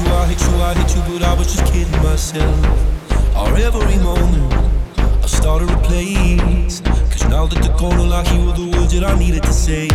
you, I hate you, I hate you, but I was just kidding myself. Our every moment, I started to place. Cause now that the corner lock, you were the words that I needed to say.